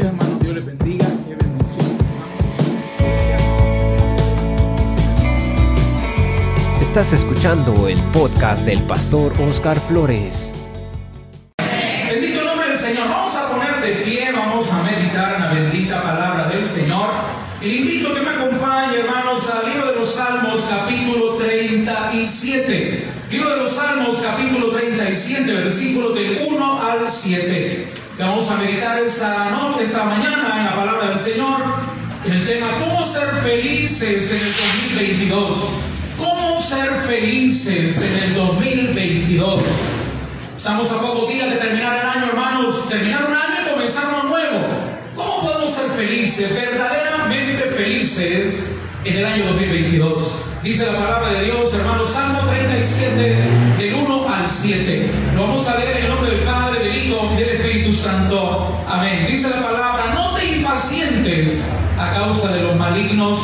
días, hermano. Dios les bendiga. Qué bendición. Estás escuchando el podcast del pastor Oscar Flores. Bendito el nombre del Señor. Vamos a poner de pie, vamos a meditar en la bendita palabra del Señor. Y le invito a que me acompañe, hermanos, al libro de los Salmos, capítulo 37. Libro de los Salmos, capítulo 37, versículo del 1 al 7. Vamos a meditar esta noche, esta mañana en la palabra del Señor, en el tema ¿Cómo ser felices en el 2022? ¿Cómo ser felices en el 2022? Estamos a pocos días de terminar el año, hermanos. Terminar un año y comenzar uno nuevo. ¿Cómo podemos ser felices, verdaderamente felices en el año 2022? Dice la palabra de Dios, hermanos, Salmo 37, del 1 al 7. Lo vamos a leer en el nombre del Padre, del Hijo y del Espíritu Santo. Amén. Dice la palabra, no te impacientes a causa de los malignos,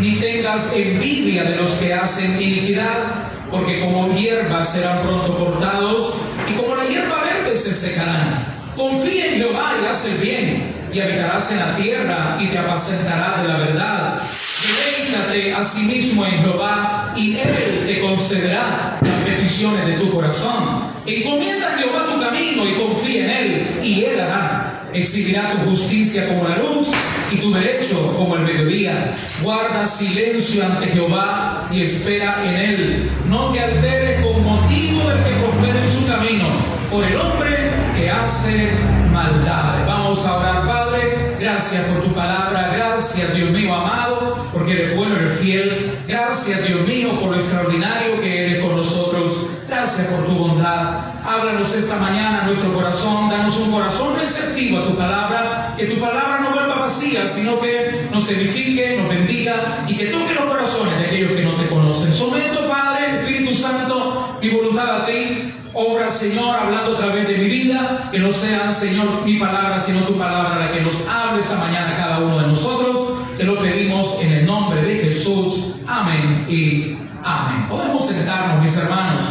ni tengas envidia de los que hacen iniquidad porque como hierba serán pronto cortados y como la hierba verde se secarán. Confía en Jehová y haz el bien, y habitarás en la tierra y te apacentarás de la verdad. Deleítate a sí mismo en Jehová y Él te concederá las peticiones de tu corazón. Encomienda a Jehová tu camino y confía en Él y Él hará. Exhibirá tu justicia como la luz y tu derecho como el mediodía. Guarda silencio ante Jehová y espera en Él. No te alteres con motivo que prospere en su camino, por el hombre que hace maldad. Vamos a orar, Padre. Gracias por tu palabra. Gracias, Dios mío amado, porque eres bueno, eres fiel. Gracias, Dios mío, por lo extraordinario que eres con nosotros. Gracias por tu bondad. Háblanos esta mañana nuestro corazón. Danos un corazón receptivo a tu palabra. Que tu palabra no sino que nos edifique, nos bendiga y que toque los corazones de aquellos que no te conocen. Someto, Padre, Espíritu Santo, mi voluntad a ti. Obra, Señor, hablando a través de mi vida. Que no sea, Señor, mi palabra, sino tu palabra la que nos hable esta mañana cada uno de nosotros. Te lo pedimos en el nombre de Jesús. Amén y amén. Podemos sentarnos, mis hermanos.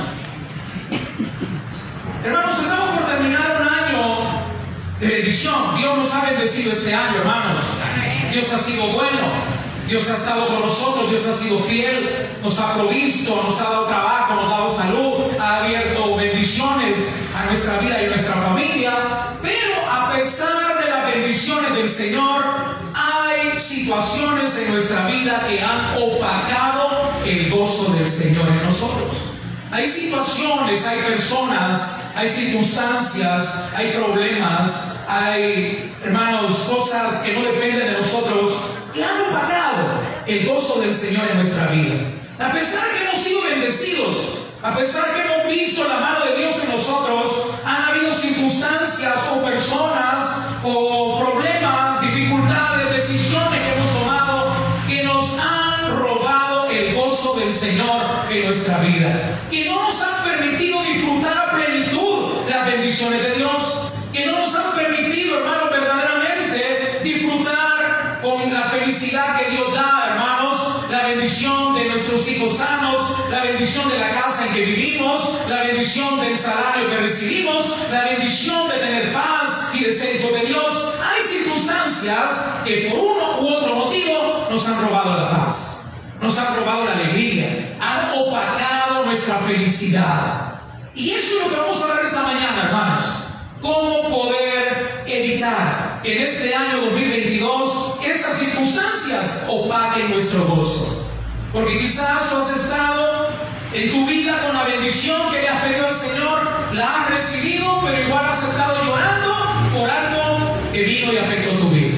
Hermanos, estamos por terminar bendición. Dios nos ha bendecido este año, hermanos. Dios ha sido bueno. Dios ha estado con nosotros, Dios ha sido fiel, nos ha provisto, nos ha dado trabajo, nos ha dado salud, ha abierto bendiciones a nuestra vida y a nuestra familia. Pero a pesar de las bendiciones del Señor, hay situaciones en nuestra vida que han opacado el gozo del Señor en nosotros. Hay situaciones, hay personas, hay circunstancias, hay problemas, hay, hermanos, cosas que no dependen de nosotros, que han opacado el gozo del Señor en nuestra vida. A pesar que hemos sido bendecidos, a pesar que hemos visto la mano de Dios en nosotros, han habido circunstancias o personas o problemas, del Señor en nuestra vida, que no nos han permitido disfrutar a plenitud las bendiciones de Dios, que no nos han permitido, hermanos, verdaderamente disfrutar con la felicidad que Dios da, hermanos, la bendición de nuestros hijos sanos, la bendición de la casa en que vivimos, la bendición del salario que recibimos, la bendición de tener paz y de ser hijo de Dios. Hay circunstancias que por uno u otro motivo nos han robado la paz, nos han robado la alegría, han opacado nuestra felicidad. Y eso es lo que vamos a hablar esta mañana, hermanos. ¿Cómo poder evitar que en este año 2022 esas circunstancias opaquen nuestro gozo? Porque quizás tú has estado en tu vida con la bendición que le has pedido al Señor, la has recibido, pero igual has estado llorando por algo que vino y afectó tu vida.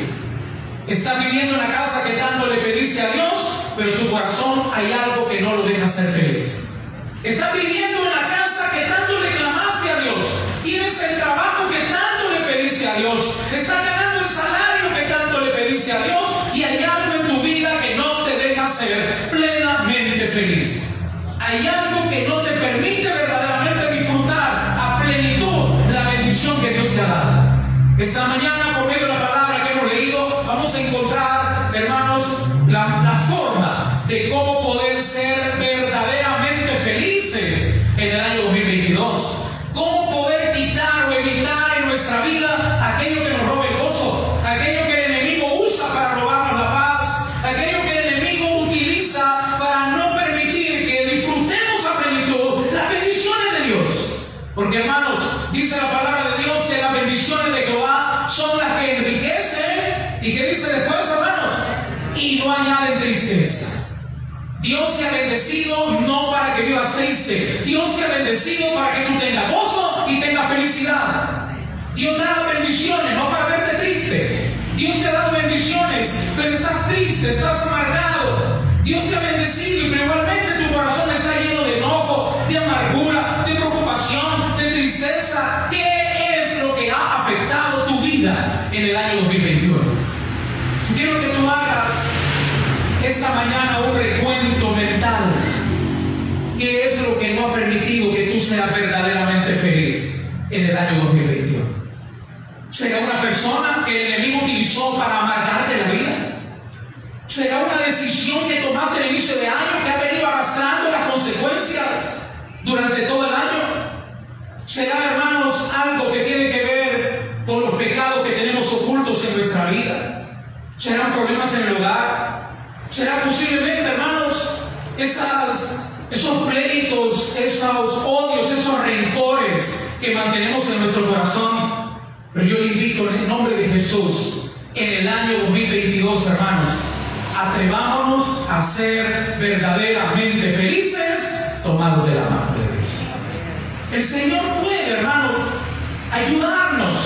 Estás viviendo en la casa que tanto le pediste a Dios, pero tu corazón hay algo que no lo deja ser feliz. Estás viviendo en la casa que tanto le clamaste a Dios. Tienes el trabajo que tanto le pediste a Dios. Estás ganando el salario que tanto le pediste a Dios. Y hay algo en tu vida que no te deja ser plenamente feliz. Hay algo que no te permite verdaderamente disfrutar a plenitud la bendición que Dios te ha dado. Esta mañana, por medio de la palabra que hemos leído, vamos a encontrar, hermanos, la, forma de cómo poder ser verdaderamente felices en el año 2022. Cómo poder quitar o evitar en nuestra vida aquello que nos roba el gozo, aquello que el enemigo usa para robarnos la paz, aquello que el enemigo utiliza para no permitir que disfrutemos a plenitud las bendiciones de Dios. Porque hermanos, dice la palabra de Dios que las bendiciones de Jehová son las que enriquecen y que dice después, hermanos, no añaden tristeza. Dios te ha bendecido no para que vivas triste. Dios te ha bendecido para que tú tengas gozo y tengas felicidad. Dios te ha dado bendiciones no para verte triste. Dios te ha dado bendiciones, pero estás triste, estás amargado. Dios te ha bendecido, pero igualmente tu corazón está lleno de enojo, de amargura, de preocupación, de tristeza. ¿Qué es lo que ha afectado tu vida en el año 2021? Quiero que tú hagas esta mañana un recuento mental. ¿Qué es lo que no ha permitido que tú seas verdaderamente feliz en el año 2021? ¿Será una persona que el enemigo utilizó para amargarte la vida? ¿Será una decisión que tomaste el inicio de año que ha venido arrastrando las consecuencias durante todo el año? ¿Será, hermanos, algo que tiene que ver con los pecados que tenemos ocultos en nuestra vida? ¿Serán problemas en el hogar? ¿Será posiblemente, hermanos, esos pleitos, esos odios, esos rencores que mantenemos en nuestro corazón? Pero yo le invito en el nombre de Jesús, en el año 2022, hermanos, atrevámonos a ser verdaderamente felices tomados de la mano de Dios. El Señor puede, hermanos, ayudarnos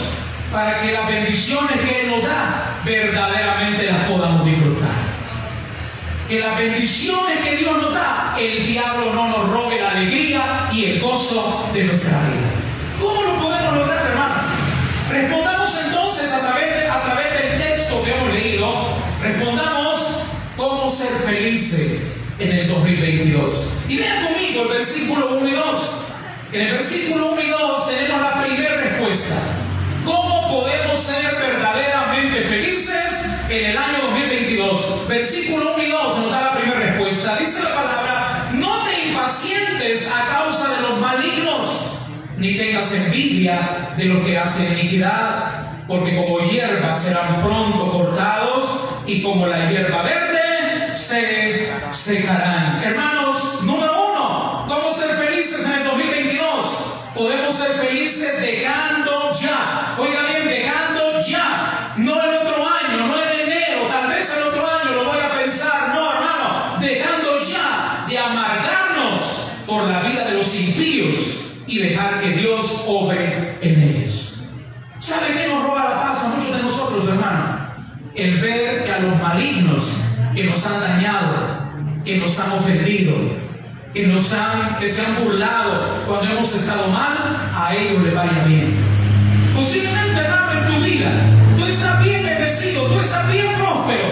para que las bendiciones que Él nos da verdaderamente las podamos disfrutar. Que las bendiciones que Dios nos da, el diablo no nos robe la alegría y el gozo de nuestra vida. ¿Cómo lo podemos lograr, hermanos? Respondamos entonces a través, a través del texto que hemos leído, respondamos cómo ser felices en el 2022. Y vean conmigo el versículo 1 y 2. En el versículo 1 y 2 tenemos la primera respuesta. ¿Cómo podemos ser verdaderamente felices en el año 2022? Versículo 1 y 2 nos da la primera respuesta. Dice la palabra, no te impacientes a causa de los malignos, ni tengas envidia de los que hacen iniquidad, porque como hierba serán pronto cortados y como la hierba verde se secarán. Hermanos, número uno, ¿cómo ser felices en el 2022? Podemos ser felices dejando ya. Oiga bien, dejando ya. No el otro año, no en enero, tal vez el otro año lo voy a pensar. No, hermano, dejando ya de amargarnos por la vida de los impíos y dejar que Dios obre en ellos. ¿Sabe qué nos roba la paz a muchos de nosotros, hermano? El ver que a los malignos que nos han dañado, que nos han ofendido, que nos han, que se han burlado cuando hemos estado mal, a ellos le vaya bien. Posiblemente, hermano, en tu vida, tú estás bien bendecido, tú estás bien próspero,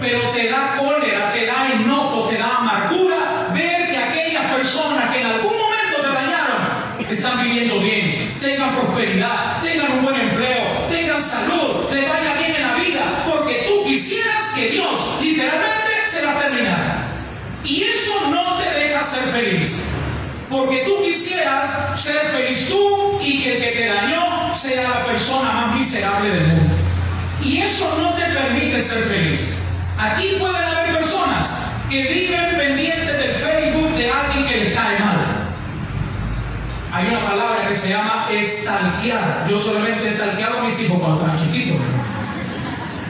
pero te da cólera, te da enojo, te da amargura ver que aquellas personas que en algún momento te dañaron están viviendo bien, tengan prosperidad, tengan un buen empleo, tengan salud, les vaya bien en la vida, porque tú quisieras que Dios literalmente se la terminara. Y eso no te deja ser feliz. Porque tú quisieras ser feliz tú y que el que te dañó sea la persona más miserable del mundo. Y eso no te permite ser feliz. Aquí pueden haber personas que viven pendientes del Facebook de alguien que les cae mal. Hay una palabra que se llama estalquear. Yo solamente he estalqueado a mis hijos cuando estaban chiquitos.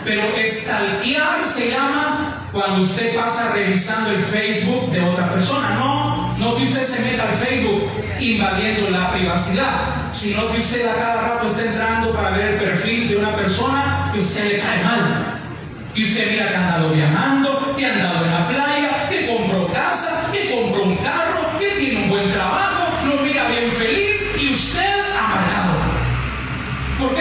Pero estalquear se llama cuando usted pasa revisando el Facebook de otra persona. No, no que usted se meta al Facebook invadiendo la privacidad, sino que usted a cada rato está entrando para ver el perfil de una persona que usted le cae mal. Y usted mira que ha andado viajando, que ha andado en la playa, que compró casa, que compró un carro,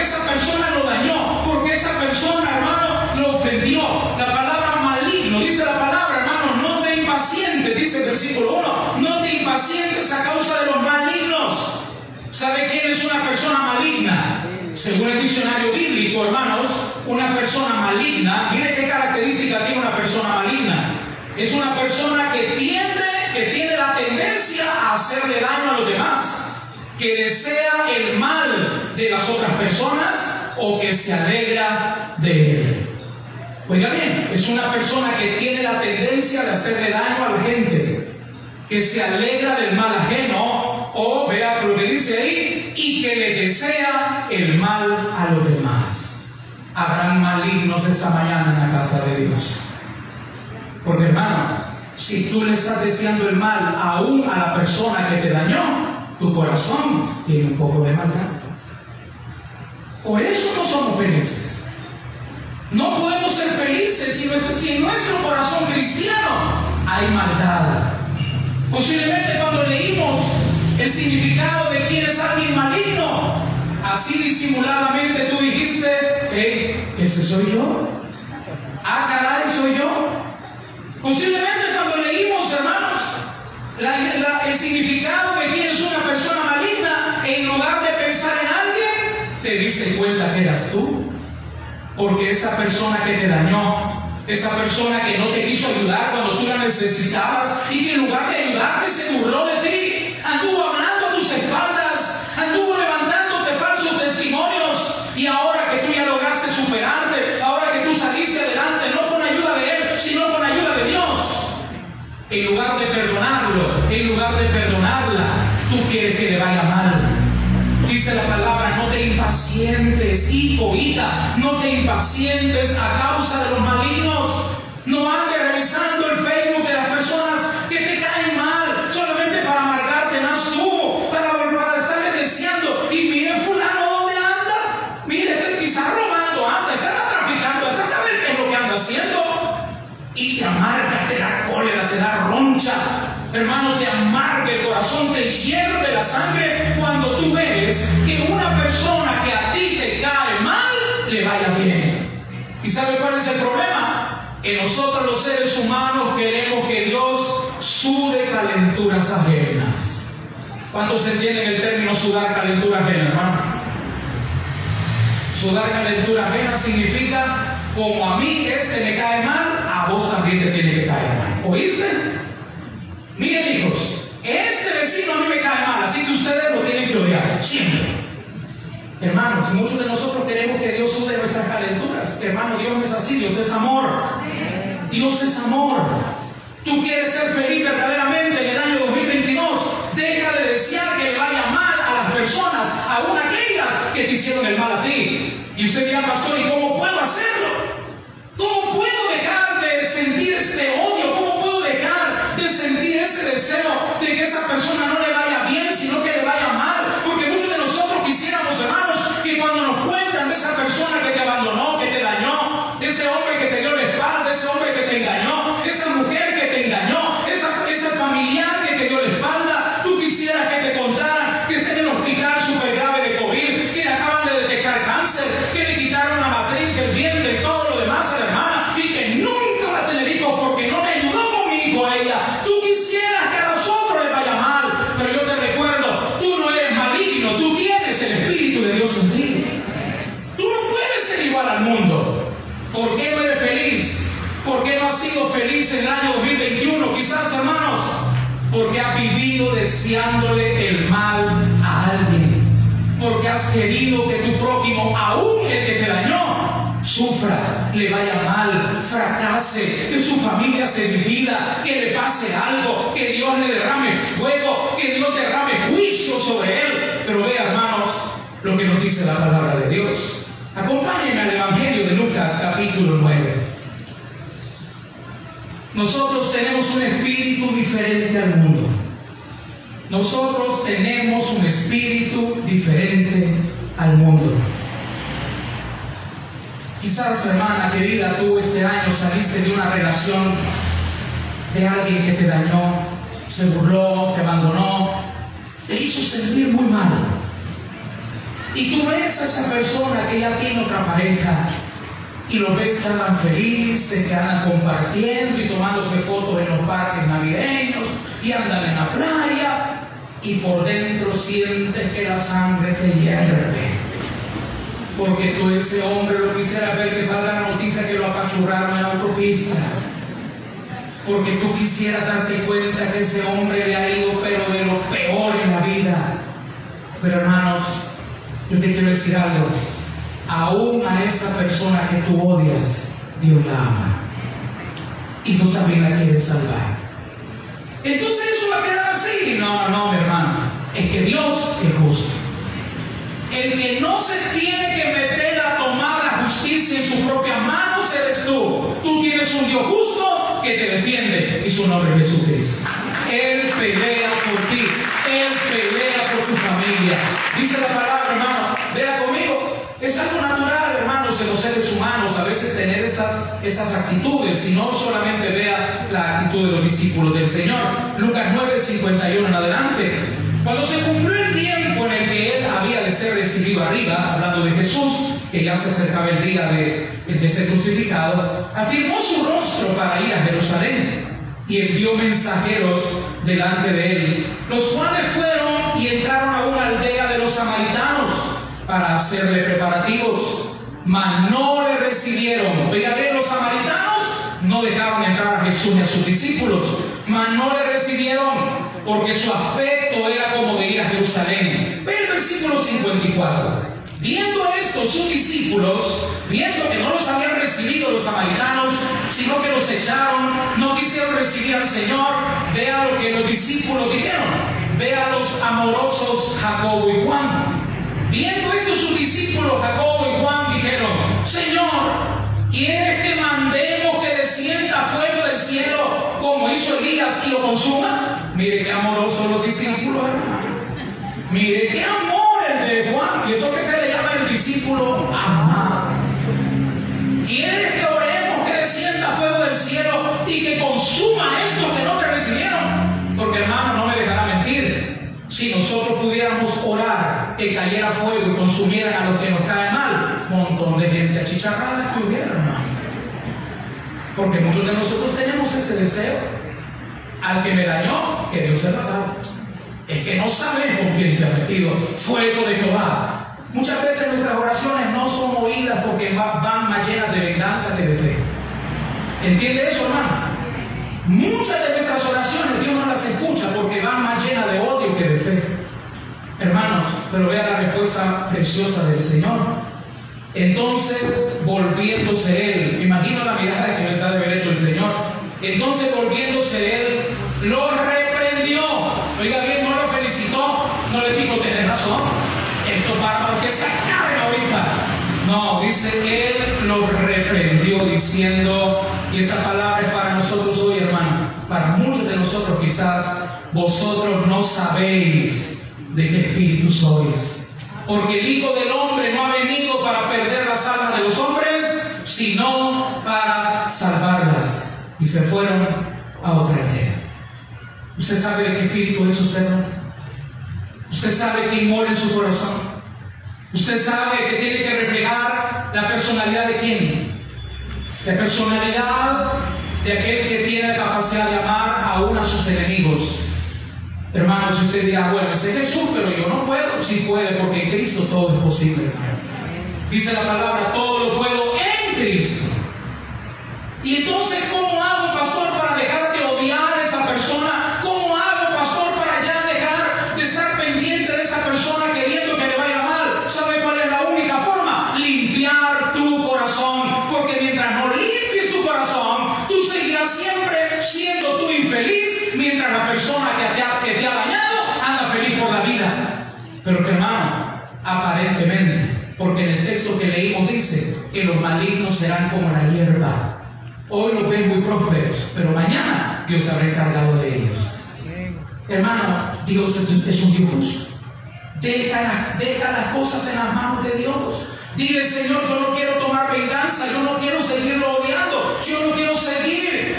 esa persona lo dañó, porque esa persona, hermano, lo ofendió. La palabra maligno, dice la palabra, hermano, no te impacientes, dice el versículo 1, no te impacientes a causa de los malignos. ¿Sabe quién es una persona maligna? Según el diccionario bíblico, hermanos, una persona maligna, mire qué característica tiene una persona maligna. Es una persona que tiende, que tiene la tendencia a hacerle daño a los demás, que desea el mal de las otras personas o que se alegra de él. Oiga bien, es una persona que tiene la tendencia de hacerle daño a la gente, que se alegra del mal ajeno O vea lo que dice ahí, y que le desea el mal a los demás. Habrán malignos esta mañana en la casa de Dios. Porque hermano, si tú le estás deseando el mal aún a la persona que te dañó, tu corazón tiene un poco de maldad. Por eso no somos felices. No podemos ser felices si, en nuestro corazón cristiano hay maldad. Posiblemente cuando leímos el significado de quién es alguien maligno, así disimuladamente tú dijiste, hey, ese soy yo. Ah, caray, soy yo. Posiblemente cuando leímos, hermanos, el significado de quién es una persona maligna, en lugar de pensar en alguien, te diste cuenta que eras tú. Porque esa persona que te dañó, esa persona que no te quiso ayudar cuando tú la necesitabas y que en lugar de ayudarte se burló de ti, anduvo hablando a tus espaldas, en lugar de perdonarlo, en lugar de perdonarla, tú quieres que le vaya mal. Dice la palabra, no te impacientes, hijo, hija, no te impacientes a causa de los malignos. No andes revisando el Facebook Hermano, te amarga el corazón, te hierve la sangre cuando tú ves que una persona que a ti te cae mal le vaya bien. ¿Y sabe cuál es el problema? Que nosotros los seres humanos queremos que Dios sude calenturas ajenas. ¿Cuántos entienden el término sudar calentura ajena, hermano? Sudar calentura ajena significa, como a mí este me cae mal, a vos también te tiene que caer mal. ¿Oíste? Miren hijos, este vecino a mí me cae mal, así que ustedes lo tienen que odiar, siempre. Hermanos, muchos de nosotros queremos que Dios sude nuestras calenturas. Hermano, Dios no es así, Dios es amor. Dios es amor. Tú quieres ser feliz verdaderamente en el año 2022. Deja de desear que le vaya mal a las personas, aún aquellas que te hicieron el mal a ti. Y usted dirá, pastor, ¿y cómo puedo hacerlo? ¿Cómo puedo dejar de sentir este odio? ¿Cómo puedo dejar sentir ese deseo de que esa persona no le vaya bien, sino que le vaya mal? Porque muchos de nosotros quisiéramos, hermanos, que cuando nos cuentan de esa persona que te abandonó, que te dañó, ese hombre que te dio la espalda, ese hombre que te engañó, esa mujer que te engañó, esa, ese familiar que vivido deseándole el mal a alguien. Porque has querido que tu prójimo, aún el que te dañó, sufra, le vaya mal, fracase, que su familia se divida, que le pase algo, que Dios le derrame fuego, que Dios derrame juicio sobre él. Pero vea, hermanos, lo que nos dice la palabra de Dios. Acompáñenme al Evangelio de Lucas capítulo 9. Nosotros tenemos un espíritu diferente al mundo. Nosotros tenemos un espíritu diferente al mundo. Quizás, hermana querida, tú este año saliste de una relación de alguien que te dañó, se burló, te abandonó, te hizo sentir muy mal. Y tú ves a esa persona que ya tiene otra pareja y lo ves que andan felices, que andan compartiendo y tomándose fotos en los parques navideños y andan en la playa y por dentro sientes que la sangre te hierve. Porque tú ese hombre lo quisiera ver que salga la noticia que lo apachurraron en la autopista. Porque tú quisieras darte cuenta que ese hombre le ha ido pero de lo peor en la vida. Pero hermanos, yo te quiero decir algo. Aún a esa persona que tú odias, Dios la ama. Y Dios también la quiere salvar. Entonces eso va a quedar así. No, no, mi hermano. es que Dios es justo. El que no se tiene que meter a tomar la justicia en sus propias manos eres tú. Tú tienes un Dios justo que te defiende y su nombre es Jesucristo. Él pelea por ti, Él pelea por tu familia. Dice la palabra, hermano, vea conmigo. Es algo natural, hermanos, en los seres humanos a veces tener esas, esas actitudes, si no solamente vea la actitud de los discípulos del Señor. Lucas 9, 51 en adelante. Cuando se cumplió el tiempo en el que él había de ser recibido arriba, hablando de Jesús, que ya se acercaba el día de, de ser crucificado, afirmó su rostro para ir a Jerusalén y envió mensajeros delante de él, los cuales fueron y entraron a una aldea de los samaritanos para hacerle preparativos, mas no le recibieron. Oiga bien, los samaritanos no dejaron entrar a Jesús ni a sus discípulos, mas no le recibieron porque su aspecto era como de ir a Jerusalén. Ve el versículo 54. Viendo esto, sus discípulos, viendo que no los habían recibido los samaritanos, sino que los echaron, no quisieron recibir al Señor, vea lo que los discípulos dijeron, vea los amorosos Jacobo y Juan. Viendo esto, sus discípulos Jacobo y Juan dijeron, Señor, ¿quieres que mandemos que descienda fuego del cielo como hizo Elías y lo consuma? Mire qué amorosos los discípulos, hermano. Mire qué amor el de Juan. Y eso que se le llama el discípulo amado. ¿Quieres que oremos que descienda fuego del cielo y que consuma esto que no te recibieron? Porque hermano, no me dejará mentir. Si nosotros pudiéramos orar que cayera fuego y consumieran a los que nos cae mal, montón de gente achicharrada que hermano. Porque muchos de nosotros tenemos ese deseo. Al que me dañó, que Dios se haga. Es que no saben con quién te ha metido fuego de Jehová. Muchas veces nuestras oraciones no son oídas porque van más llenas de venganza que de fe. ¿Entiende eso, hermano? Muchas de nuestras oraciones Dios no las escucha porque van más llenas de odio que de fe. Hermanos, pero vea la respuesta preciosa del Señor. Entonces, volviéndose él, imagino la mirada que les ha de haber hecho el Señor. Entonces, volviéndose él, lo reprendió. Oiga bien, no lo felicitó, no le dijo, tenés razón, esto para que se acabe ahorita. No, dice, él lo reprendió diciendo, y esta palabra es para nosotros hoy, hermano, para muchos de nosotros quizás, vosotros no sabéis de qué espíritu sois. Porque el Hijo del Hombre no ha venido para perder las almas de los hombres, sino para salvarlas. Y se fueron a otra aldea. ¿Usted sabe de qué espíritu es usted? ¿Usted sabe quién mora en su corazón? ¿Usted sabe que tiene que reflejar la personalidad de quién? La personalidad de aquel que tiene la capacidad de amar aún a sus enemigos. Hermanos, si usted dirá, bueno, ese es Jesús, pero yo no puedo. Sí puede, porque en Cristo todo es posible, hermano. Dice la palabra, todo lo puedo en Cristo. Y entonces, ¿cómo hago, pastor, para dejar siempre siendo tú infeliz, mientras la persona que te ha, que te ha dañado anda feliz por la vida. Pero que hermano, aparentemente, porque en el texto que leímos dice que los malignos serán como la hierba. Hoy los ves muy prósperos, pero mañana Dios se habrá encargado de ellos. Hermano, Dios es, es un Dios justo. Deja, las- deja las cosas en las manos de Dios. Dile, Señor, yo no quiero tomar venganza, yo no quiero seguirlo odiando, yo no quiero seguir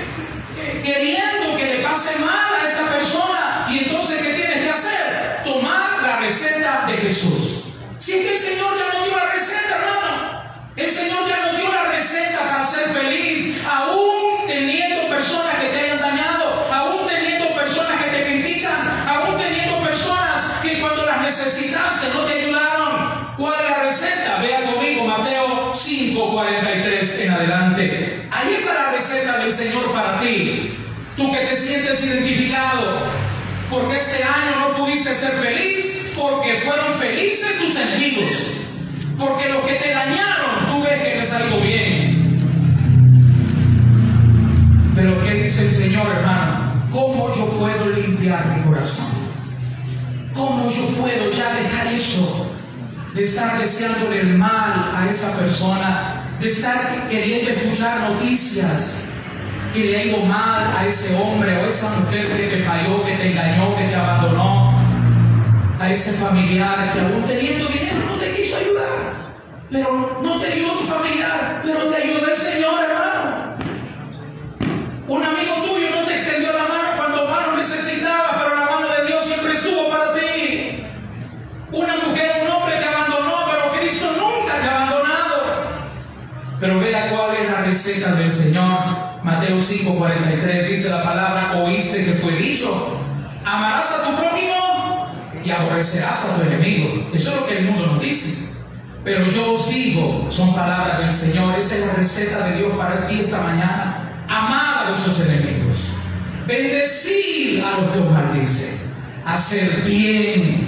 queriendo que le pase mal a esta persona. Y entonces, ¿qué tienes que hacer? Tomar la receta de Jesús. Si es que el Señor ya nos dio la receta, hermano. El Señor ya nos dio la receta para ser feliz, aún 43 en adelante. Ahí está la receta del Señor para ti. Tú que te sientes identificado, porque este año no pudiste ser feliz, porque fueron felices tus enemigos. Porque lo que te dañaron, tú ves que les salió bien. Pero ¿qué dice el Señor, hermano? ¿Cómo yo puedo limpiar mi corazón? ¿Cómo ¿cómo yo puedo ya dejar eso? De estar deseándole el mal a esa persona, de estar queriendo escuchar noticias que le ha ido mal a ese hombre o a esa mujer que te falló, que te engañó, que te abandonó, a ese familiar que aún teniendo dinero no te quiso ayudar, pero no te ayudó tu familiar, pero te ayudó el Señor, hermano. Un amigo tuyo no te extendió la mano cuando más lo necesitaba, pero la mano de Dios siempre estuvo para ti. Una mujer, Pero vea cuál es la receta del Señor. Mateo 5:43 dice la palabra, oíste que fue dicho, amarás a tu prójimo y aborrecerás a tu enemigo. Eso es lo que el mundo nos dice. Pero yo os digo, son palabras del Señor, esa es la receta de Dios para ti esta mañana. Amad a vuestros enemigos, bendecid a los que os maldicen, hacer bien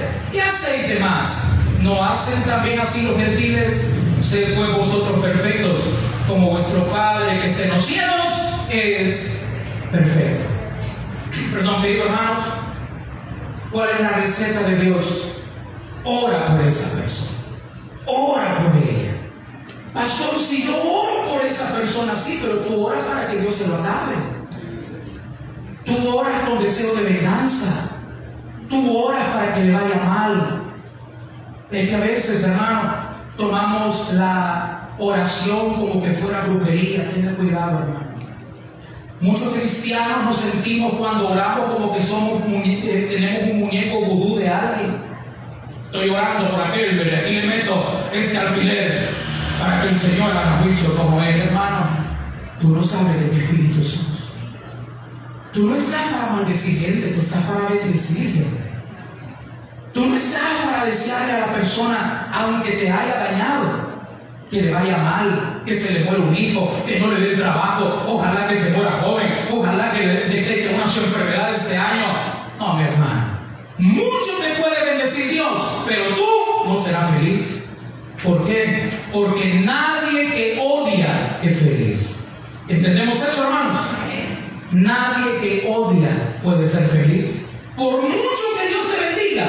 ¿qué hacéis de más? ¿No hacen también así los gentiles? Sed pues vosotros perfectos, como vuestro Padre que está en los cielos es perfecto. Perdón, queridos hermanos, ¿cuál es la receta de Dios? Ora por esa persona. Ora por ella. Pastor, si yo oro por esa persona, sí, pero tú oras para que Dios se lo acabe. Tú oras con deseo de venganza. Tú oras para que le vaya mal. Es que a veces, hermano, tomamos la oración como que fuera brujería. Tenga cuidado, hermano. Muchos cristianos nos sentimos cuando oramos como que somos eh, tenemos un muñeco vudú de alguien. Estoy orando por aquel, pero aquí le meto este alfiler para que el Señor haga juicio como él, hermano. Tú no sabes de qué espíritu sos. Tú no estás para maldecir gente, tú estás para bendecir gente. Tú no estás para desearle a la persona, aunque te haya dañado, que le vaya mal, que se le muera un hijo, que no le dé trabajo, ojalá que se muera joven, ojalá que le detecte una enfermedad este año. No, mi hermano. Mucho te puede bendecir Dios, pero tú no serás feliz. ¿Por qué? Porque nadie que odia es feliz. ¿Entendemos eso, hermanos? Nadie que odia puede ser feliz. Por mucho que Dios te bendiga,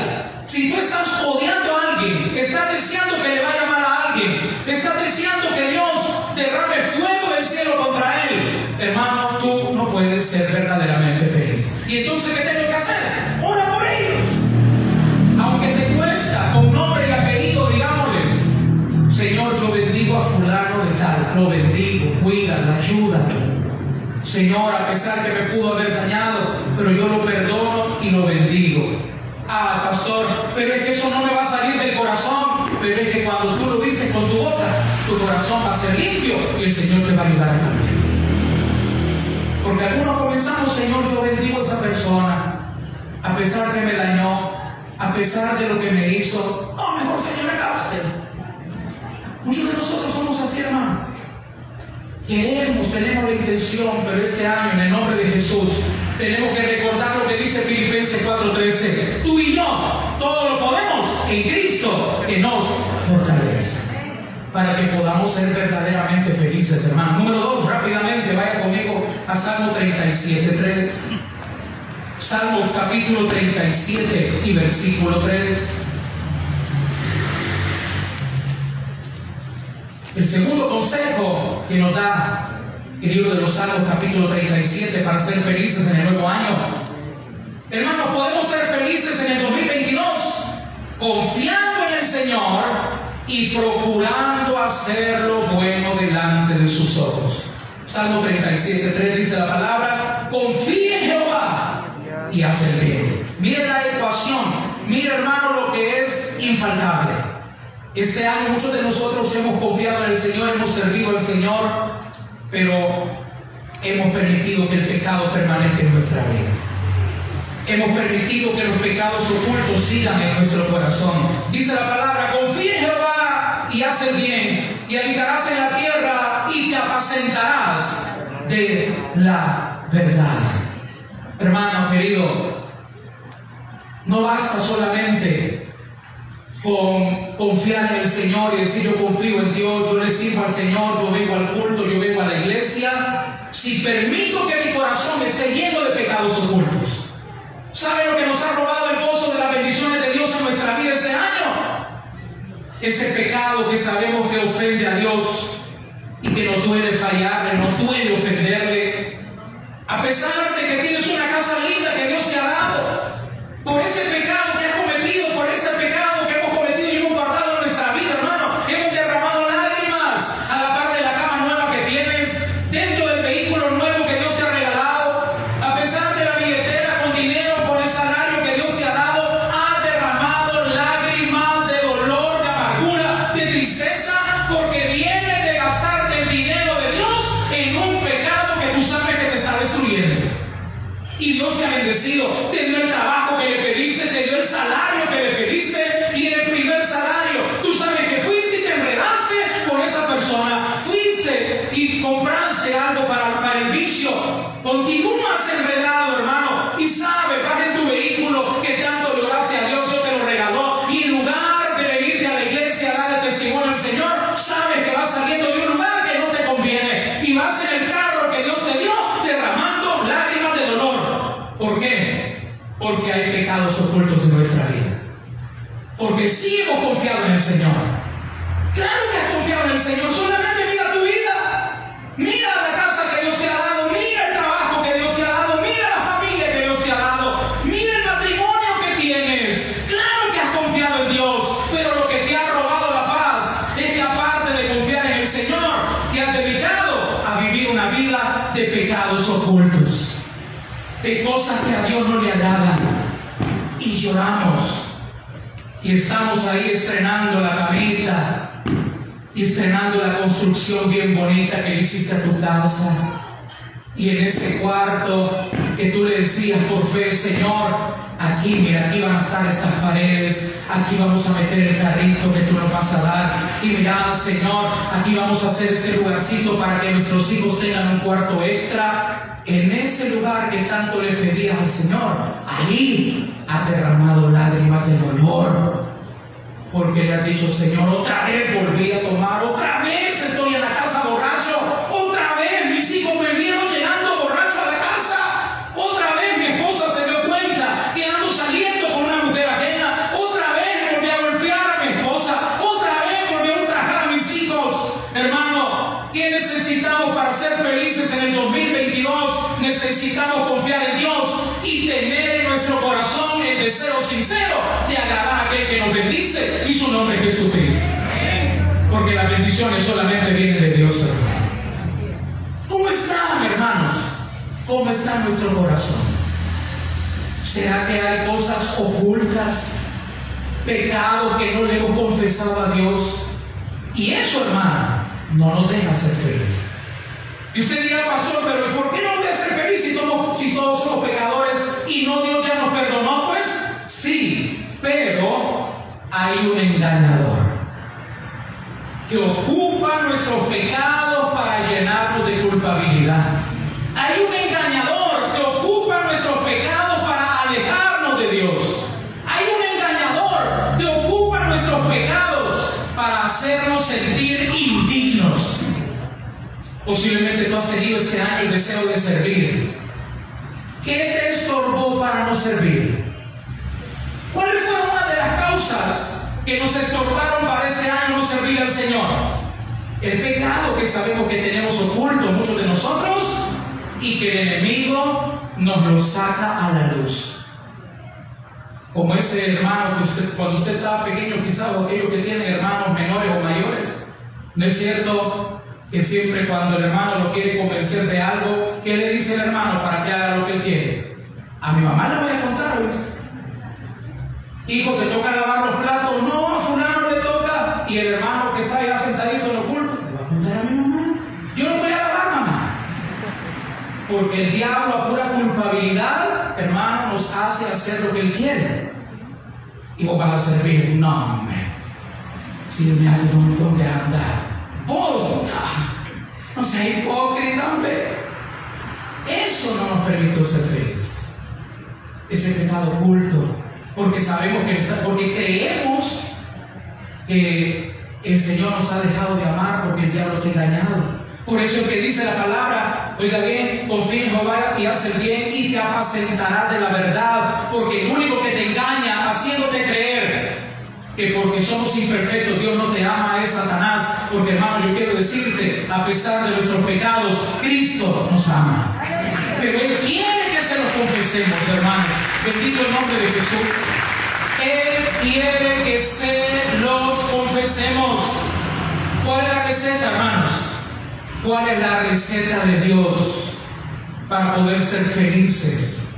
si tú estás odiando a alguien, estás deseando que le vaya mal a alguien, estás deseando que Dios derrame fuego del cielo contra él, hermano, tú no puedes ser verdaderamente feliz. Y entonces, ¿qué tengo que hacer? Ora por ellos. Aunque te cuesta, con nombre y apellido, digámosles, Señor, yo bendigo a fulano de tal, lo bendigo, cuídalo, ayúdalo. Señor, a pesar que me pudo haber dañado, pero yo lo perdono y lo bendigo. Ah, pastor, pero es que eso no me va a salir del corazón, pero es que cuando tú lo dices con tu boca, tu corazón va a ser limpio y el Señor te va a ayudar a cambiar. Porque algunos comenzamos, Señor, yo bendigo a esa persona, a pesar que me dañó, a pesar de lo que me hizo. No, mejor, Señor, acábate. Muchos de nosotros somos así, hermano. Queremos, tenemos la intención, pero este año, en el nombre de Jesús, tenemos que recordar lo que dice Filipenses 4:13. Tú y yo, todo lo podemos en Cristo que nos fortalece. Para que podamos ser verdaderamente felices, hermano. Número dos, rápidamente, vaya conmigo a Salmo 37:3. Salmos capítulo 37 y versículo 3. El segundo consejo que nos da el libro de los Salmos capítulo 37 para ser felices en el nuevo año. Hermanos, podemos ser felices en el 2022 confiando en el Señor y procurando hacer lo bueno delante de sus ojos. Salmo 37, 3 dice la palabra, confía en Jehová y haz el bien. Mire la ecuación, mire hermano lo que es infaltable. Este año muchos de nosotros hemos confiado en el Señor, hemos servido al Señor, pero hemos permitido que el pecado permanezca en nuestra vida. hemos permitido que los pecados ocultos sigan en nuestro corazón. Dice la palabra, confía en Jehová y haz bien, y habitarás en la tierra y te apacentarás de la verdad. Hermano querido, no basta solamente con confiar en el Señor y decir yo confío en Dios, yo le sirvo al Señor, yo vengo al culto, yo vengo a la iglesia, si permito que mi corazón esté lleno de pecados ocultos. ¿Sabe lo que nos ha robado el gozo de las bendiciones de Dios en nuestra vida este año? Ese pecado que sabemos que ofende a Dios y que no duele fallarle, no duele ofenderle. A pesar de que tienes una casa linda que Dios te ha dado, por ese pecado que has cometido, por ese pecado Porque hay pecados ocultos en nuestra vida. Porque sí hemos confiado en el Señor. Claro que has confiado en el Señor. Solamente cosas que a Dios no le agradan. Y lloramos. Y estamos ahí estrenando la camita y estrenando la construcción bien bonita que le hiciste a tu casa. Y en ese cuarto que tú le decías por fe, Señor, aquí, mira, aquí van a estar estas paredes, aquí vamos a meter el carrito que tú nos vas a dar. Y mira, Señor, aquí vamos a hacer este lugarcito para que nuestros hijos tengan un cuarto extra. En ese lugar que tanto le pedías al Señor, ahí ha derramado lágrimas de dolor. Porque le has dicho, Señor, otra vez volví a tomar, otra vez estoy en la casa borracho, otra vez mis hijos me vieron llegando borracho a la casa, otra vez mi esposa se dio cuenta que ando saliendo con una mujer ajena, otra vez volví a golpear a mi esposa, otra vez volví a ultrajar a mis hijos. Hermano, ¿qué necesitamos para ser felices en el 2022? Necesitamos confiar en Dios y tener en nuestro corazón el deseo sincero de agradar a aquel que nos bendice y su nombre es Jesucristo. Porque las bendiciones solamente vienen de Dios. ¿Cómo están, hermanos? ¿Cómo está nuestro corazón? ¿Será que hay cosas ocultas? Pecados que no le hemos confesado a Dios. Y eso, hermano, no nos deja ser felices. Y usted dirá, pastor, pero ¿por qué no voy a ser feliz si, somos, si todos somos pecadores y no Dios ya nos perdonó? Pues sí, pero hay un engañador que ocupa nuestros pecados para llenarnos de culpabilidad. Hay un engañador que ocupa nuestros pecados para alejarnos de Dios. Hay un engañador que ocupa nuestros pecados para hacernos sentir indignos. Posiblemente tú has tenido este año el deseo de servir. ¿Qué te estorbó para no servir? ¿Cuáles fueron una de las causas que nos estorbaron para este año no servir al Señor? El pecado que sabemos que tenemos oculto muchos de nosotros y que el enemigo nos lo saca a la luz. Como ese hermano que usted, cuando usted estaba pequeño, quizás aquellos que tienen hermanos menores o mayores, ¿no es cierto? Que siempre cuando el hermano lo quiere convencer de algo, ¿qué le dice el hermano para que haga lo que él quiere? A mi mamá le voy a contar, ¿ves? Hijo, te toca lavar los platos. No, a fulano le toca. Y el hermano que está allá sentadito en lo oculto, le va a contar a mi mamá. Yo no voy a lavar, mamá. Porque el diablo a pura culpabilidad hermano, nos hace hacer lo que Él quiere. Vos vas a servir. No, hombre. Si me haces un donde anda. Vos, no seas hipócrita, hombre. Eso no nos permite ser felices. Ese pecado oculto. Porque sabemos que está, porque creemos que el Señor nos ha dejado de amar porque el diablo ha engañado. Por eso es que dice la palabra, oiga bien, confía en Jehová y hace el bien y te apacentará de la verdad, porque el único que te engaña haciéndote creer que porque somos imperfectos Dios no te ama es Satanás, porque hermano yo quiero decirte, a pesar de nuestros pecados, Cristo nos ama. Pero Él quiere que se los confesemos, hermanos. Bendito el nombre de Jesús. Él quiere que se los confesemos. ¿Cuál es la receta, hermanos? ¿Cuál es la receta de Dios para poder ser felices?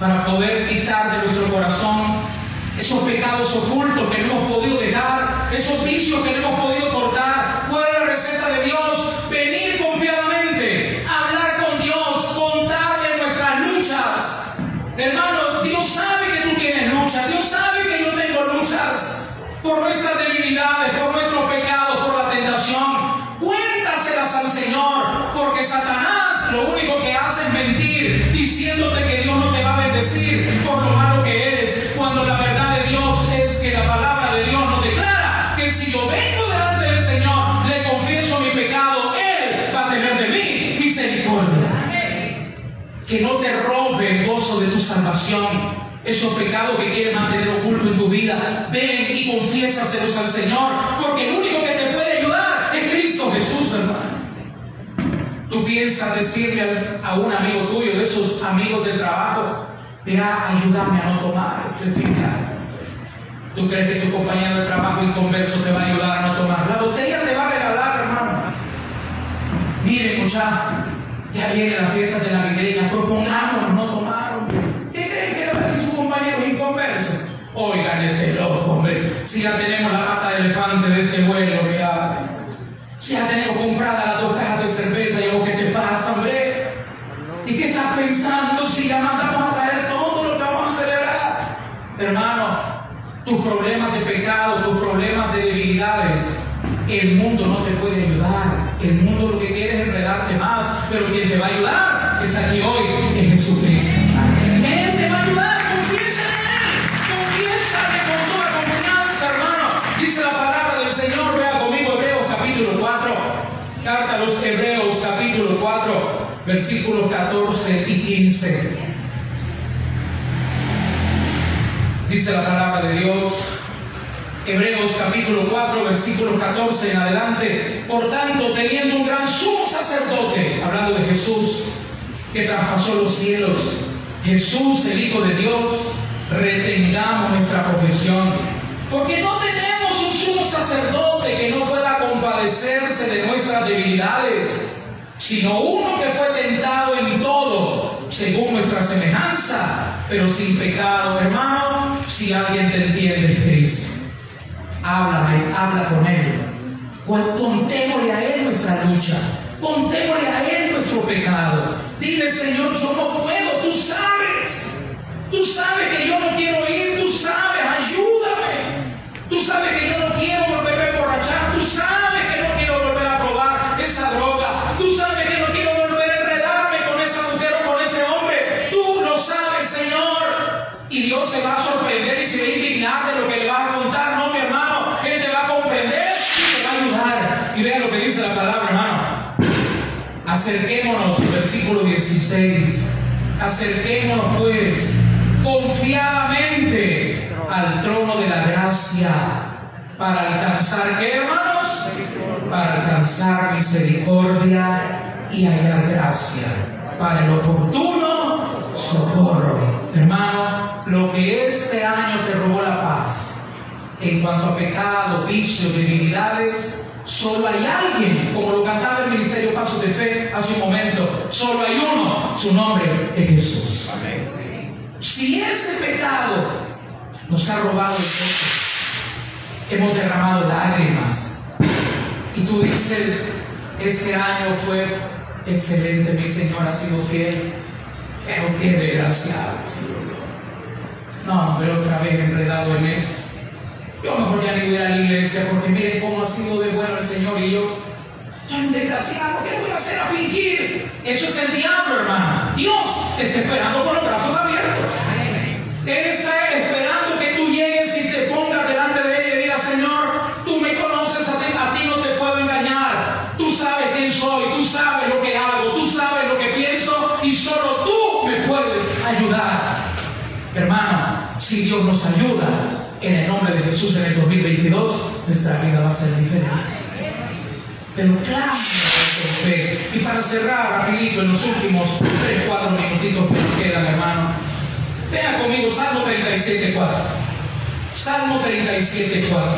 Para poder quitar de nuestro corazón esos pecados ocultos que no hemos podido dejar, esos vicios que no hemos podido cortar. ¿Cuál es la receta de Dios? Salvación esos pecados que quieres mantener oculto en tu vida, ven y confiésaselos al Señor, porque el único que te puede ayudar es Cristo Jesús, hermano. Tú piensas decirle a un amigo tuyo, de esos amigos del trabajo, mira, ayúdame a no tomar este fin de año. ¿Tú crees que tu compañero de trabajo inconverso te va a ayudar a no tomar? La botella te va a regalar, hermano. Mire, muchachos, ya viene la fiesta de navideña, propongámonos no tomar, hombre. ¿Qué decir su compañero inconverso? Oigan, este loco, hombre, si ya tenemos la pata de elefante de este vuelo, mira, si ya tenemos comprada las dos cajas de cerveza, y vos, ¿qué te pasa, hombre? ¿Y qué estás pensando si ya mandamos a traer todo lo que vamos a celebrar? Hermano, tus problemas de pecado, tus problemas de debilidades, el mundo no te puede ayudar. El mundo lo que quiere es enredarte más, pero quien te va a ayudar está aquí hoy, es Jesucristo. Los Hebreos capítulo 4, versículos 14 y 15. Dice la palabra de Dios. Hebreos capítulo 4, versículos 14 en adelante. Por tanto, teniendo un gran sumo sacerdote, hablando de Jesús, que traspasó los cielos, Jesús, el Hijo de Dios, retengamos nuestra profesión. Porque no tenemos sumo sacerdote que no pueda compadecerse de nuestras debilidades, sino uno que fue tentado en todo, según nuestra semejanza, pero sin pecado. Hermano, si alguien te entiende, es Cristo habla, habla con Él. Contémosle a Él nuestra lucha. Contémosle a Él nuestro pecado. Dile, Señor, yo no puedo, tú sabes. Tú sabes que yo no quiero ir, tú sabes, ayúdame. Tú sabes que yo no quiero volver a emborrachar, tú sabes que no quiero volver a probar esa droga, tú sabes que no quiero volver a enredarme con esa mujer o con ese hombre. Tú lo sabes, Señor. Y Dios se va a sorprender y se va a indignar de lo que le vas a contar. No, mi hermano, Él te va a comprender y te va a ayudar. Y vea lo que dice la palabra, hermano. Acerquémonos, versículo 16. Acerquémonos pues confiadamente al trono de la gracia para alcanzar, ¿qué hermanos? Para alcanzar misericordia y hallar gracia para el oportuno socorro. Hermano, lo que este año te robó la paz, en cuanto a pecado, vicio, debilidades, solo hay alguien, como lo cantaba el Ministerio Pasos de Fe hace un momento, solo hay uno, su nombre es Jesús. Si ese pecado nos ha robado el gozo, hemos derramado lágrimas, y tú dices, este año fue excelente, mi Señor ha sido fiel, Pero qué desgraciado, No, pero otra vez enredado en eso. Yo mejor ya ni voy a la iglesia porque miren cómo ha sido de bueno el Señor y yo. Un desgraciado, ¿qué voy a hacer a fingir? Eso es el diablo, hermano. Dios te está esperando con los brazos abiertos. Él está esperando Señor, tú me conoces, a ti, no te puedo engañar. Tú sabes quién soy, tú sabes lo que hago, tú sabes lo que pienso y solo tú me puedes ayudar. Hermano, si Dios nos ayuda, en el nombre de Jesús en el 2022, nuestra vida va a ser diferente. Pero claro, fe. Y para cerrar rapidito en los últimos 3, 4 minutitos que nos quedan, hermano, Vean conmigo Salmo 37, 4. Salmo 37, 4.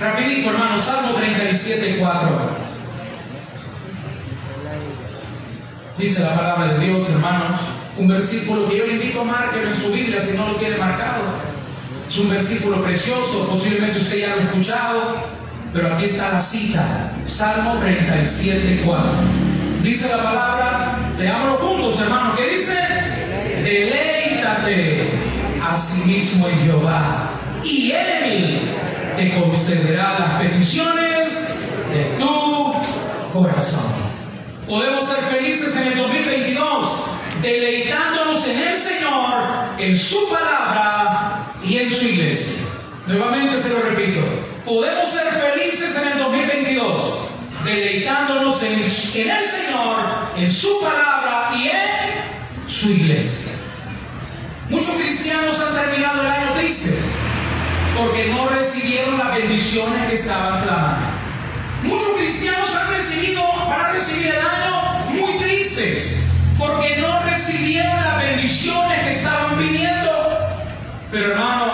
Rapidito, hermano, Salmo 37, 4. Dice la palabra de Dios, hermanos, un versículo que yo le invito a marcar en su Biblia si no lo tiene marcado. Es un versículo precioso, posiblemente usted ya lo ha escuchado, pero aquí está la cita, Salmo 37, 4. Dice la palabra, leámoslo juntos, hermanos, ¿qué dice? Deleítate a sí en Jehová, y Él te concederá las peticiones de tu corazón. Podemos ser felices en el 2022, deleitándonos en el Señor, en su palabra y en su iglesia. Nuevamente se lo repito, podemos ser felices en el 2022, deleitándonos en, en el Señor, en su palabra y en su iglesia. Muchos cristianos han terminado el año tristes porque no recibieron las bendiciones que estaban clamando. Muchos cristianos han recibido, van a recibir el año muy tristes porque no recibieron las bendiciones que estaban pidiendo. Pero hermano,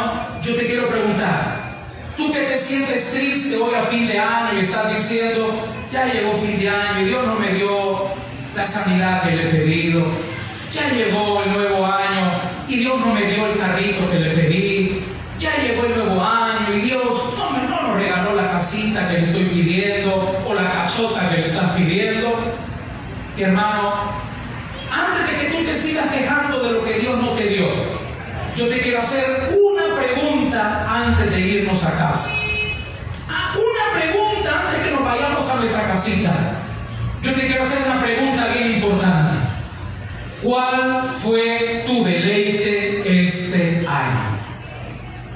yo te quiero preguntar, tú que te sientes triste hoy a fin de año y estás diciendo, ya llegó fin de año y Dios no me dio la sanidad que le he pedido, ya llegó el nuevo año y Dios no me dio el carrito que le pedí, ya llegó el nuevo año y Dios no, me, no nos regaló la casita que le estoy pidiendo o la casota que le estás pidiendo. hermano, antes de que tú te sigas quejando de lo que Dios no te dio, yo te quiero hacer una pregunta antes de irnos a casa. Ah, una pregunta antes que nos vayamos a nuestra casita. Yo te quiero hacer una pregunta bien importante. ¿Cuál fue tu deleite este año?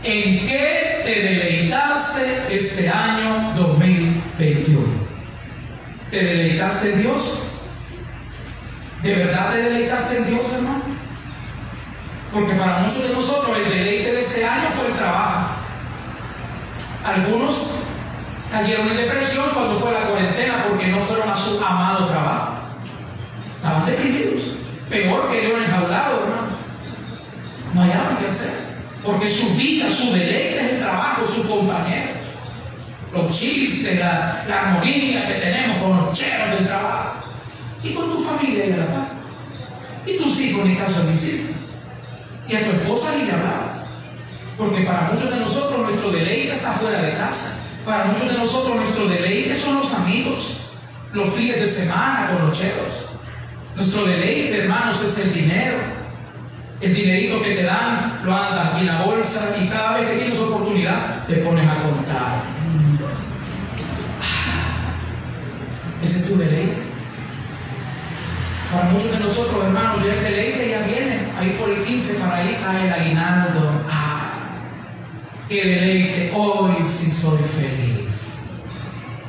¿En qué te deleitaste este año 2021? ¿Te deleitaste en Dios? ¿De verdad te deleitaste en Dios, hermano? Porque para muchos de nosotros el deleite de este año fue el trabajo. Algunos cayeron en depresión cuando fue la cuarentena porque no fueron a su amado trabajo. Estaban deprimidos. Peor que león enjaulado, hermano. No hallaban qué hacer. Porque su vida, su deleite es el trabajo, sus compañeros. Los chistes, la, armonía que tenemos con los cheros del trabajo. Y con tu familia y la paz. Y tus hijos ni caso ni hiciste. Y a tu esposa ni le hablabas. Porque para muchos de nosotros nuestro deleite está fuera de casa. Para muchos de nosotros nuestro deleite son los amigos, los fines de semana con los cheros. Nuestro deleite, hermanos, es el dinero. El dinerito que te dan lo andas en la bolsa y cada vez que tienes oportunidad te pones a contar. Ah, ese es tu deleite. Para muchos de nosotros, hermanos, ya el deleite ya viene. Ahí por el 15 para ahí cae el aguinaldo. Ah, qué deleite. Hoy sí soy feliz.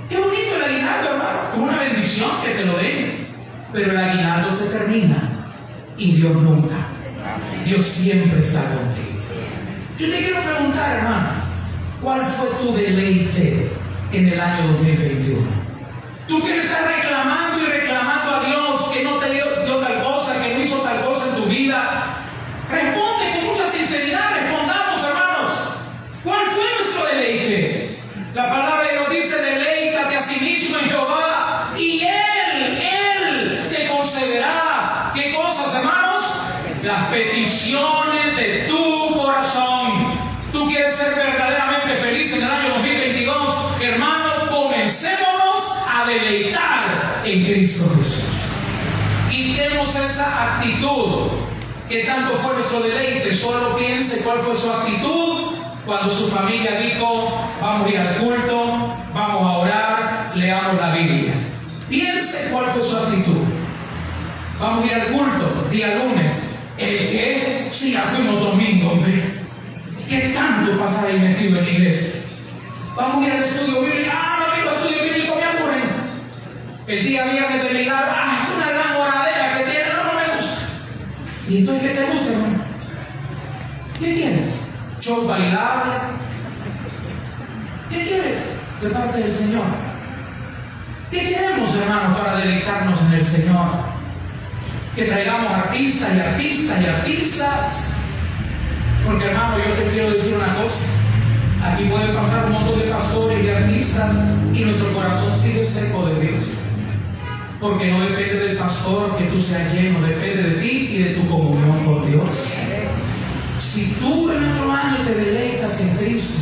Qué bonito el aguinaldo, hermano. Es una bendición que te lo den. Pero el aguinaldo se termina y Dios nunca. Dios siempre está contigo. Yo te quiero preguntar, hermano, ¿cuál fue tu deleite en el año 2021? Tú quieres estar reclamando y reclamando a Dios que no te dio, dio tal cosa, que no hizo tal cosa en tu vida. Responde con mucha sinceridad, respondamos, hermanos. ¿Cuál fue nuestro deleite? La palabra de Dios dice, deleítate a sí mismo en Jehová y Él, Él te concederá. ¿Qué cosas, hermanos? Las peticiones de tu corazón. Tú quieres ser verdaderamente feliz en el año 2022, hermano, comencémonos a deleitar en Cristo Jesús. Quitemos esa actitud que tanto fue nuestro deleite. Solo piense cuál fue su actitud cuando su familia dijo, vamos a ir al culto, vamos a orar, leamos la Biblia. Piense cuál fue su actitud. Vamos a ir al culto, día lunes. ¿El qué? Sí, ya fuimos domingo, hombre. ¿Qué tanto pasa ahí metido en la iglesia? Vamos a ir al estudio bíblico. Ah, no vengo estudio bíblico, me aburren. El día viernes de milagro, ah, una gran oradera que tiene, no, no me gusta. ¿Y entonces qué te gusta, hermano? ¿Qué quieres? ¿Show bailable? ¿Qué quieres de parte del Señor? ¿Qué queremos, hermano, para deleitarnos en el Señor? Que traigamos artistas y artistas y artistas. Porque, hermano, yo te quiero decir una cosa. Aquí pueden pasar un montón de pastores y artistas y nuestro corazón sigue seco de Dios. Porque no depende del pastor que tú seas lleno, depende de ti y de tu comunión con Dios. Si tú, hermano año te deleitas en Cristo,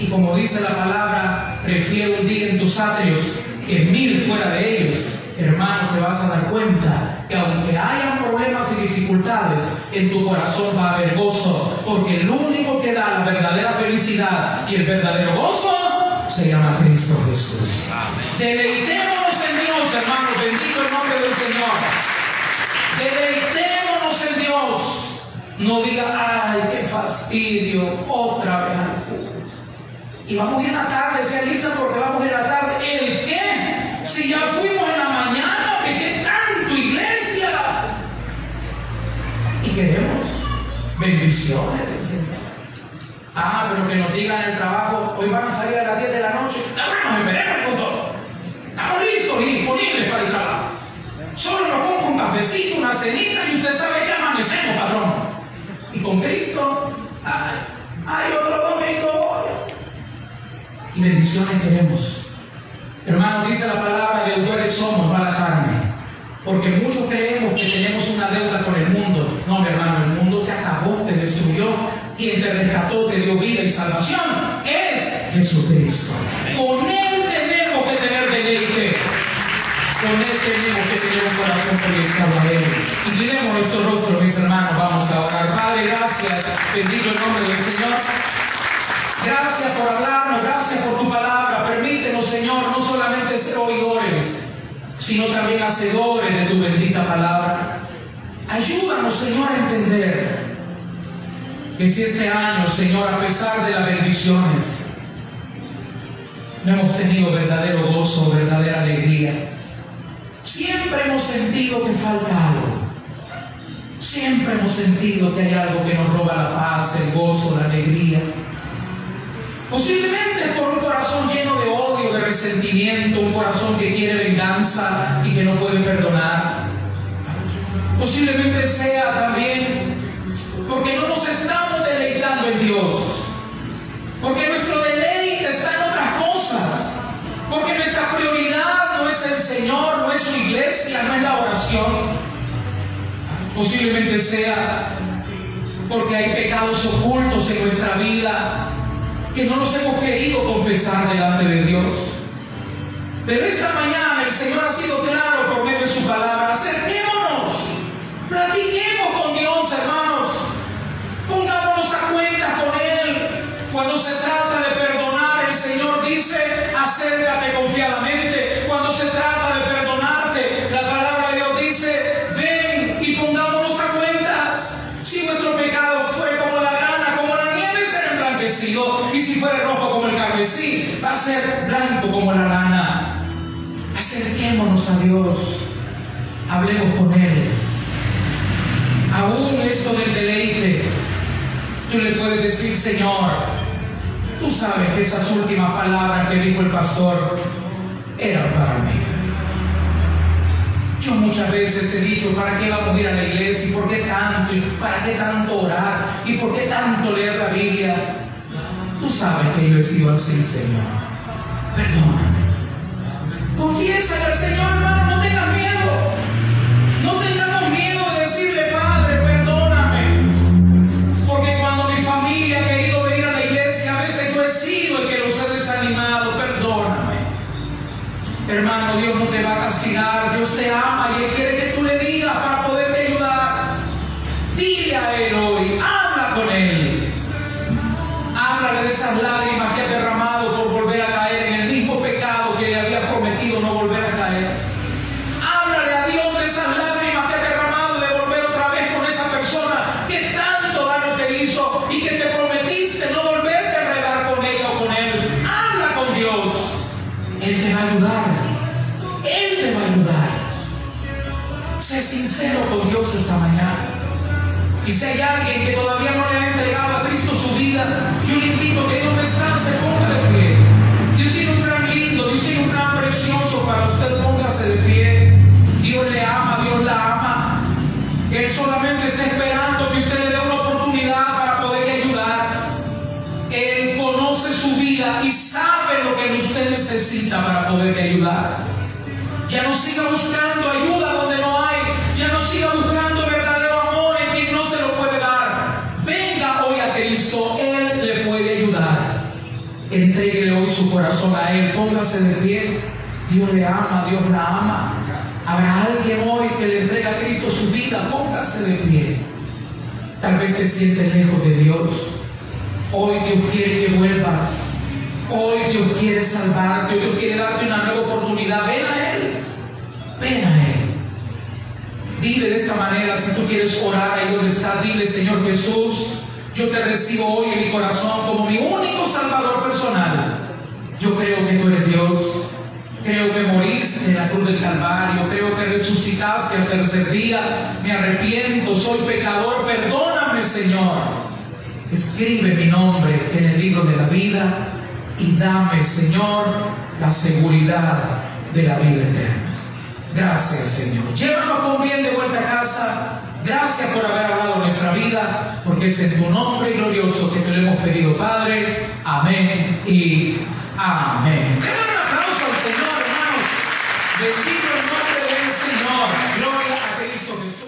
y como dice la palabra, prefiero un día en tus atrios que mil fuera de ellos, hermano, te vas a dar cuenta que aunque hayan problemas y dificultades, en tu corazón va a haber gozo, porque el único que da la verdadera felicidad y el verdadero gozo se llama Cristo Jesús. Deleitémonos en Dios, hermano, bendito el nombre del Señor. Deleitémonos en Dios. No diga, ay, qué fastidio, otra vez al culto. Y vamos a ir en la tarde, sea lista porque vamos a ir a la tarde. ¿El qué? Si ya fuimos en la mañana, ¿qué, qué tanto iglesia? Y queremos bendiciones del Señor. Ah, pero que nos digan el trabajo, hoy van a salir a las 10 de la noche. Bueno, esperemos con todo. Estamos listos y disponibles para el trabajo. Solo nos pongo un cafecito, una cenita y usted sabe que amanecemos, patrón. Y con Cristo, ay, ay otro domingo. Y bendiciones queremos. Hermanos, dice la palabra, deudores somos, no la carne. Porque muchos creemos que tenemos una deuda con el mundo. No, mi hermano, el mundo te acabó, te destruyó. Quien te rescató, te dio vida y salvación es Jesucristo. Con Él tenemos que tener deleite. Con Él tenemos que tener un corazón proyectado a Él. Inclinemos nuestro rostro, mis hermanos, vamos a orar. Padre, gracias. Bendito el nombre del Señor. Gracias por hablarnos, gracias por tu palabra. Permítenos, Señor, no solamente ser oidores, sino también hacedores de tu bendita palabra. Ayúdanos, Señor, a entender que si este año, Señor, a pesar de las bendiciones, no hemos tenido verdadero gozo, verdadera alegría, siempre hemos sentido que falta algo. Siempre hemos sentido que hay algo que nos roba la paz, el gozo, la alegría. Posiblemente por un corazón lleno de odio, de resentimiento, un corazón que quiere venganza y que no puede perdonar. Posiblemente sea también porque no nos estamos deleitando en Dios. Porque nuestro deleite está en otras cosas. Porque nuestra prioridad no es el Señor, no es su iglesia, no es la oración. Posiblemente sea porque hay pecados ocultos en nuestra vida que no nos hemos querido confesar delante de Dios. Pero esta mañana el Señor ha sido claro por medio de su palabra. Acerquémonos, platiquemos con Dios, hermanos. Pongámonos a cuenta con Él. Cuando se trata de perdonar, el Señor dice, acércate confiadamente. Cuando se trata de Y si fuera rojo como el carmesí, va a ser blanco como la lana. Acerquémonos a Dios. Hablemos con Él. Aún esto del deleite, tú le puedes decir, Señor, tú sabes que esas últimas palabras que dijo el pastor eran para mí. Yo muchas veces he dicho, ¿para qué vamos a ir a la iglesia? ¿Y por qué tanto? ¿Y para qué tanto orar? ¿Y por qué tanto leer la Biblia? Tú sabes que yo he sido así, Señor. Perdóname. Confiesa al Señor, hermano, no tengas miedo. No tengamos miedo de decirle, Padre, perdóname. Porque cuando mi familia ha querido venir a la iglesia, a veces yo he sido el que los he desanimado. Perdóname. Hermano, Dios no te va a castigar, Dios te ama y Él quiere que tú le digas para poderte ayudar. Dile a Él Esta mañana. Y si hay alguien que todavía no le ha entregado a Cristo su vida, yo le invito a que no descanse, se ponga de pie. Dios tiene un plan lindo, Dios tiene un plan precioso para usted, póngase de pie. Dios le ama, Dios la ama. Él solamente está esperando que usted le dé una oportunidad para poderle ayudar. Él conoce su vida y sabe lo que usted necesita para poderle ayudar. Ya no siga buscando ayuda Entréguele hoy su corazón a Él, póngase de pie. Dios le ama, Dios la ama. Habrá alguien hoy que le entrega a Cristo su vida, póngase de pie. Tal vez te sientes lejos de Dios. Hoy Dios quiere que vuelvas. Hoy Dios quiere salvarte, hoy Dios quiere darte una nueva oportunidad. Ven a Él, ven a Él. Dile de esta manera, si tú quieres orar ahí donde está, dile Señor Jesús, yo te recibo hoy en mi corazón como mi único Salvador personal. Yo creo que tú eres Dios. Creo que moriste en la cruz del Calvario. Creo que resucitaste al tercer día. Me arrepiento, soy pecador. Perdóname, Señor. Escribe mi nombre en el libro de la vida y dame, Señor, la seguridad de la vida eterna. Gracias, Señor. Llévanos con bien de vuelta a casa. Gracias por haber hablado nuestra vida, porque es en tu nombre glorioso que te lo hemos pedido, Padre. Amén y amén. Denle un aplauso al Señor, hermanos. Bendito el nombre del Señor. Gloria a Cristo Jesús.